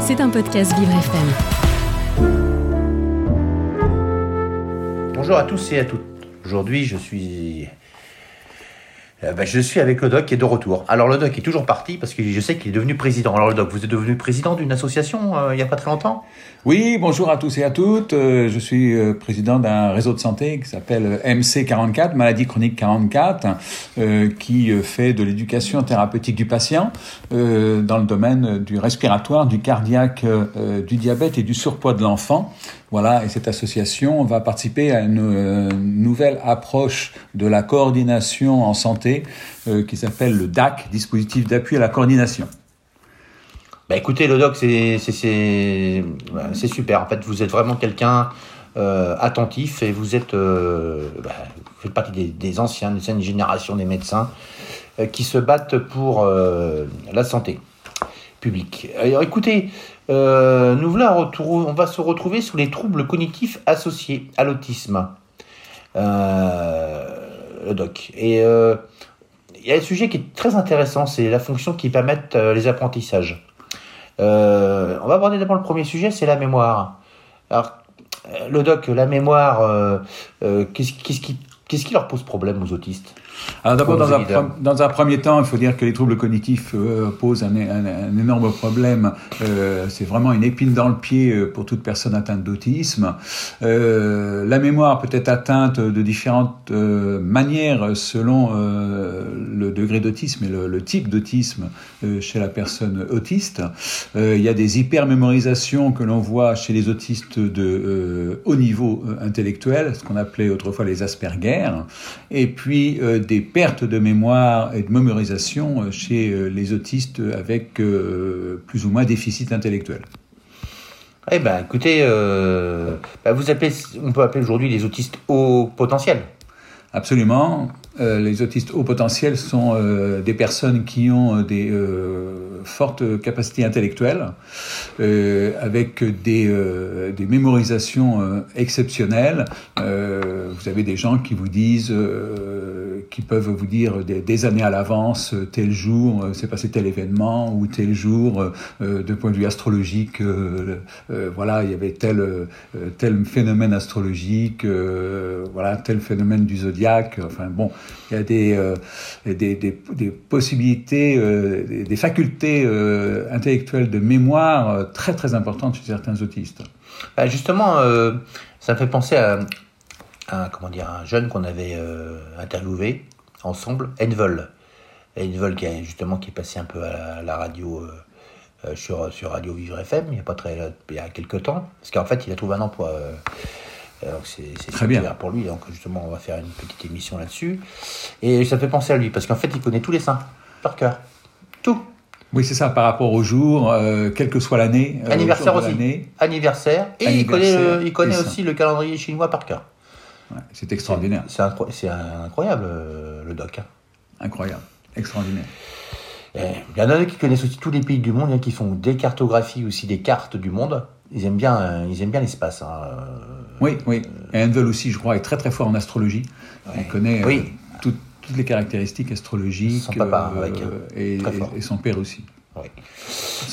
C'est un podcast Vivre FM. Bonjour à tous et à toutes. Aujourd'hui, je suis euh, ben, je suis avec le doc qui est de retour. Alors le doc est toujours parti parce que je sais qu'il est devenu président. Alors le doc, vous êtes devenu président d'une association euh, il n'y a pas très longtemps? Oui, bonjour à tous et à toutes. Euh, je suis président d'un réseau de santé qui s'appelle MC44, Maladie chronique 44, qui fait de l'éducation thérapeutique du patient dans le domaine du respiratoire, du cardiaque, du diabète et du surpoids de l'enfant. Voilà, et cette association va participer à une euh, nouvelle approche de la coordination en santé euh, qui s'appelle le DAC, dispositif d'appui à la coordination. Bah écoutez, le doc, c'est super. En fait, vous êtes vraiment quelqu'un euh, attentif et vous êtes, bah, vous faites partie des anciens, des anciennes générations des médecins qui se battent pour la santé publique. Alors écoutez, euh, nous voilà on va se retrouver sur les troubles cognitifs associés à l'autisme. Euh, le doc. Et euh, il y a un sujet qui est très intéressant, c'est la fonction qui permettent les apprentissages. on va aborder d'abord le premier sujet, c'est la mémoire. Alors, le doc, la mémoire, qu'est-ce qui leur pose problème aux autistes? Alors d'abord, dans un, dans un, premier temps, il faut dire que les troubles cognitifs euh, posent un, un, énorme problème. Euh, c'est vraiment une épine dans le pied euh, pour toute personne atteinte d'autisme. Euh, la mémoire peut être atteinte de différentes manières selon le degré d'autisme et le, le type d'autisme chez la personne autiste. il y a des hypermémorisations que l'on voit chez les autistes de haut niveau intellectuel, ce qu'on appelait autrefois les Asperger. Et puis des pertes de mémoire et de mémorisation euh, chez euh, les autistes avec euh, plus ou moins déficit intellectuel. Eh ben, écoutez, bah, vous appelez, on peut appeler aujourd'hui les autistes haut potentiel. Absolument. Les autistes haut potentiel sont des personnes qui ont des fortes capacités intellectuelles, avec des, des mémorisations exceptionnelles. vous avez des gens qui vous disent qui peuvent vous dire des, années à l'avance, euh, tel jour euh, s'est passé tel événement, ou tel jour, euh, de point de vue astrologique, voilà, il y avait tel, tel phénomène astrologique, voilà, tel phénomène du zodiaque. Enfin bon, il y a des, des, des, possibilités, des, facultés intellectuelles de mémoire très très importantes chez certains autistes. Bah, justement, ça me fait penser à comment dire, un jeune qu'on avait euh, interviewé ensemble, Envol. Envol qui est qui est passé un peu à la, radio euh, euh, sur, sur Radio Vivre FM il y a pas très il y a quelques temps parce qu'en fait il a trouvé un emploi donc c'est très bien pour lui donc justement on va faire une petite émission là-dessus et ça fait penser à lui parce qu'en fait il connaît tous les saints par cœur tout oui, c'est ça, par rapport au jour, quelle que soit l'année. Anniversaire aussi. Anniversaire. Et il connaît, il connaît aussi le calendrier chinois par cœur c'est extraordinaire. C'est incroyable, euh, le doc. Hein. Incroyable, extraordinaire. Il y en a qui connaissent aussi tous les pays du monde, qui font des cartographies aussi des cartes du monde. Ils aiment bien, euh, ils aiment bien l'espace. Hein, euh. Oui, oui. Et Envel aussi, je crois, est très très fort en astrologie. Il connaît toutes les caractéristiques astrologiques. Son papa, et, son père aussi.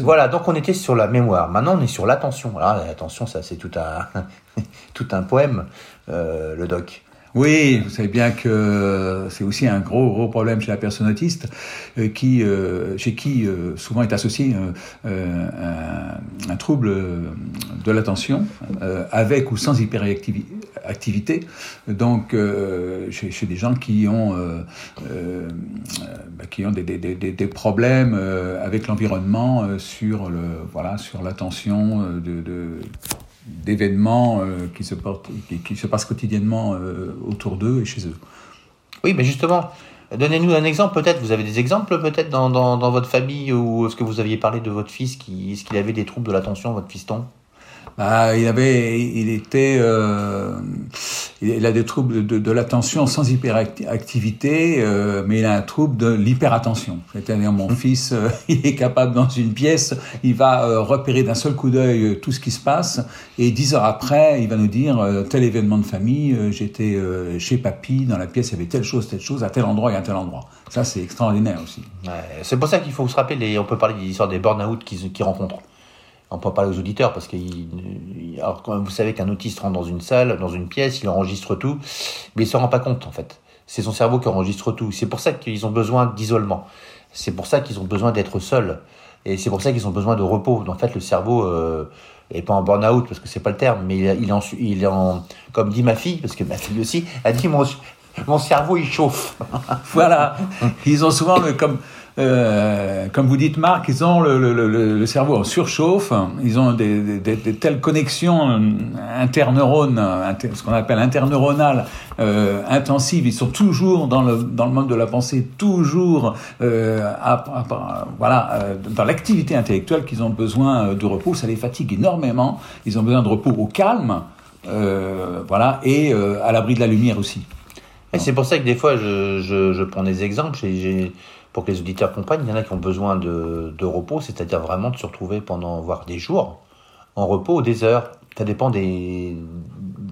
Voilà, donc on était sur la mémoire. Maintenant, on est sur l'attention. L'attention, ça, c'est tout un, tout un poème, euh, le doc. Oui, vous savez bien que c'est aussi un gros gros problème chez la personne autiste, euh, qui, euh, chez qui euh, souvent est associé un, trouble de l'attention, avec ou sans hyperactivité. Donc, chez, des gens qui ont bah, qui ont des, des, des, des problèmes avec l'environnement sur le voilà sur l'attention de d'événements euh, qui, se qui, se passent quotidiennement euh, autour d'eux et chez eux. Oui, mais justement, donnez-nous un exemple peut-être. Vous avez des exemples peut-être dans, dans, dans, votre famille ou est-ce que vous aviez parlé de votre fils qui, est-ce qu'il avait des troubles de l'attention, votre fiston? Bah, il avait, il était, euh, il a des troubles de, de l'attention sans hyperactivité, euh, mais il a un trouble de l'hyperattention. C'est-à-dire mon mmh. fils, euh, il est capable dans une pièce, il va euh, repérer d'un seul coup d'œil tout ce qui se passe, et dix heures après, il va nous dire tel événement de famille, j'étais chez papy, dans la pièce il y avait telle chose, telle chose, à tel endroit et à tel endroit. Ça c'est extraordinaire aussi. Ouais, c'est pour ça qu'il faut se rappeler, on peut parler des histoires des burn-out qu'ils rencontrent on peut parler aux auditeurs parce que alors quand vous savez qu'un autiste rentre dans une salle, dans une pièce, il enregistre tout, mais il se rend pas compte en fait. C'est son cerveau qui enregistre tout. C'est pour ça qu'ils ont besoin d'isolement. C'est pour ça qu'ils ont besoin d'être seuls. Et c'est pour ça qu'ils ont besoin de repos. En fait, le cerveau euh, est pas en burn-out parce que c'est pas le terme, mais il est en, il en, comme dit ma fille, parce que ma fille aussi a dit mon, mon cerveau il chauffe. voilà. Ils ont souvent comme euh, comme vous dites, Marc, ils ont le, cerveau en surchauffe, ils ont des, telles connexions interneurones, ce qu'on appelle interneuronales, euh, intensives. Ils sont toujours dans le, dans le monde de la pensée, toujours euh, voilà, euh, dans l'activité intellectuelle qu'ils ont besoin de repos. Ça les fatigue énormément. Ils ont besoin de repos au calme, euh, voilà, et à l'abri de la lumière aussi. Et c'est pour ça que des fois, je, je, je prends des exemples. J'ai pour que les auditeurs comprennent, il y en a qui ont besoin de, repos, c'est-à-dire vraiment de se retrouver pendant, voire des jours, en repos ou des heures. Ça dépend des,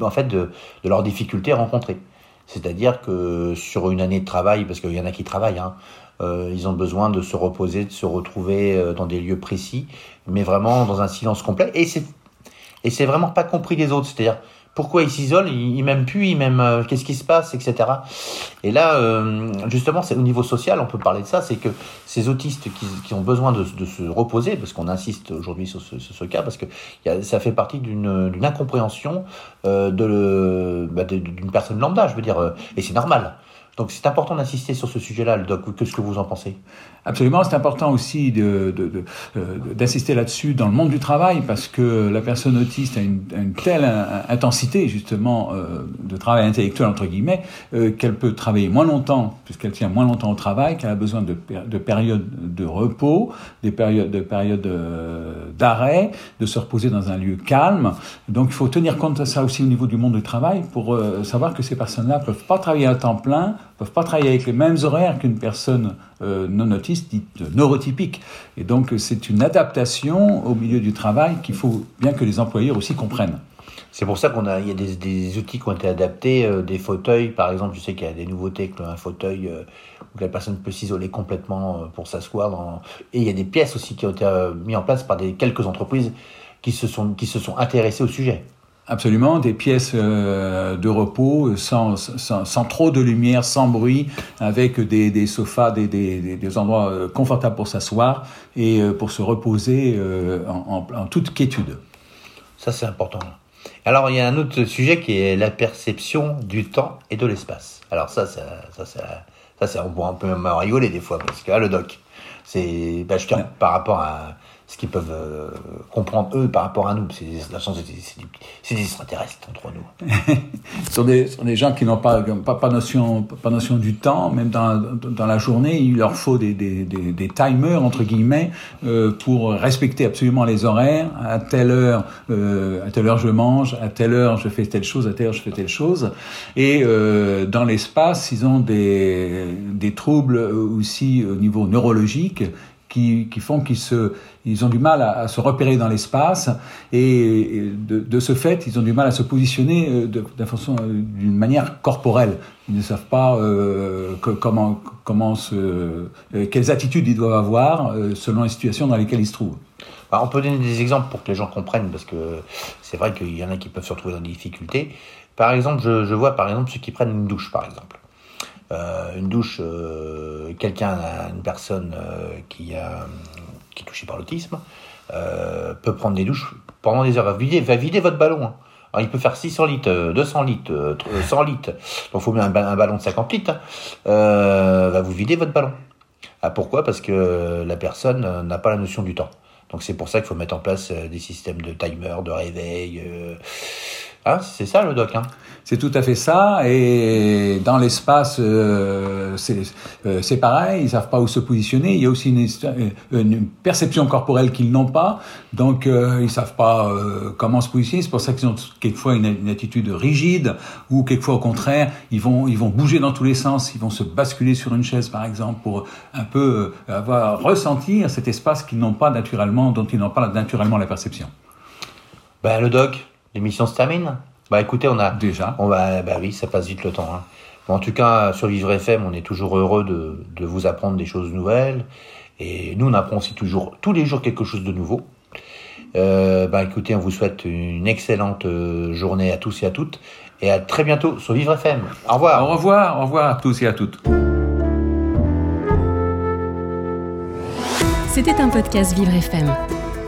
en fait, de, leurs difficultés rencontrées. C'est-à-dire que sur une année de travail, parce qu'il y en a qui travaillent, hein, euh, ils ont besoin de se reposer, de se retrouver euh, dans des lieux précis, mais vraiment dans un silence complet. Et c'est, et c'est vraiment pas compris des autres. C'est-à-dire, pourquoi ils s'isolent, ils, m'aiment plus, ils m'aiment, euh, qu'est-ce qui se passe, etc. Et là, euh, justement, c'est au niveau social, on peut parler de ça, c'est que ces autistes qui, ont besoin de, se reposer, parce qu'on insiste aujourd'hui sur ce, cas, parce que ça fait partie d'une incompréhension euh, de, bah, d'une personne lambda, je veux dire, euh, et c'est normal. Donc c'est important d'insister sur ce sujet-là, le doc. Qu'est-ce que vous en pensez? Absolument, c'est important aussi d'insister de, de, là-dessus dans le monde du travail parce que la personne autiste a une, telle intensité justement euh, de travail intellectuel entre guillemets euh, qu'elle peut travailler moins longtemps puisqu'elle tient moins longtemps au travail, qu'elle a besoin de, de périodes de repos, des périodes de périodes euh, d'arrêt, de se reposer dans un lieu calme. Donc il faut tenir compte de ça aussi au niveau du monde du travail pour euh, savoir que ces personnes-là peuvent pas travailler à temps plein, peuvent pas travailler avec les mêmes horaires qu'une personne euh, non autiste dite neurotypique. Et donc c'est une adaptation au milieu du travail qu'il faut bien que les employeurs aussi comprennent. C'est pour ça qu'on a, il y a des, outils qui ont été adaptés, euh, des fauteuils, par exemple. Je sais qu'il y a des nouveautés, un fauteuil euh, où la personne peut s'isoler complètement pour s'asseoir. Et il y a des pièces aussi qui ont été mis en place par quelques entreprises qui se sont intéressées au sujet. Absolument, des pièces euh, de repos sans, sans, sans, trop de lumière, sans bruit, avec des, des sofas, des, des, des, endroits euh, confortables pour s'asseoir et euh, pour se reposer en, en, en, toute quiétude. Ça, c'est important. Alors, il y a un autre sujet qui est la perception du temps et de l'espace. Alors ça, ça, ça, ça, ça, ça on pourrait un peu même rigoler des fois, parce que ah, le doc, c'est, bah, je tiens, par rapport à ce qu'ils peuvent euh, comprendre eux par rapport à nous. C'est des, des extraterrestres entre nous. ce, sont des, gens qui n'ont pas, notion, du temps, même dans, la journée, il leur faut des, timers, entre guillemets, euh, pour respecter absolument les horaires. À telle heure, euh, à telle heure je mange, à telle heure je fais telle chose, à telle heure je fais telle chose. Et dans l'espace, ils ont des troubles aussi au niveau neurologique qui, font qu'ils se, ils ont du mal à, se repérer dans l'espace et, de, ce fait, ils ont du mal à se positionner euh, d'une manière corporelle. Ils ne savent pas euh, comment, comment se, euh, quelles attitudes ils doivent avoir euh, selon les situations dans lesquelles ils se trouvent. Bah, on peut donner des exemples pour que les gens comprennent, parce que c'est vrai qu'il y en a qui peuvent se retrouver dans des difficultés. Par exemple, je, je vois par exemple ceux qui prennent une douche, par exemple. Euh, une douche, euh, quelqu'un, une personne euh, qui, est touchée par l'autisme, peut prendre des douches pendant des heures. Va vider, va vider votre ballon. Hein. Il peut faire 600 litres, 200 litres, 100 litres. Donc, il faut bien un, ballon de 50 litres. Hein. va vous vider votre ballon. Ah, pourquoi? Parce que la personne n'a pas la notion du temps. Donc, c'est pour ça qu'il faut mettre en place des systèmes de timer, de réveil Ah, c'est ça le doc. Hein. C'est tout à fait ça. Et dans l'espace, euh, euh, c'est pareil. Ils savent pas où se positionner. Il y a aussi une, euh, une perception corporelle qu'ils n'ont pas. Donc, euh, ils savent pas euh, comment se positionner. C'est pour ça qu'ils ont quelquefois une, une, attitude rigide, ou quelquefois au contraire, ils vont ils vont bouger dans tous les sens. Ils vont se basculer sur une chaise, par exemple, pour un peu avoir ressentir cet espace qu'ils n'ont pas naturellement, dont ils n'ont pas naturellement la perception. Ben le doc, l'émission se termine. Bah écoutez, on a déjà. On va, bah oui, ça passe vite le temps. Hein. Bon, en tout cas, sur Vivre FM, on est toujours heureux de, de, vous apprendre des choses nouvelles. Et nous, on apprend aussi toujours, tous les jours, quelque chose de nouveau. Euh, bah écoutez, on vous souhaite une excellente euh, journée à tous et à toutes. Et à très bientôt sur Vivre FM. Au revoir. Au revoir, au revoir à tous et à toutes. C'était un podcast Vivre FM.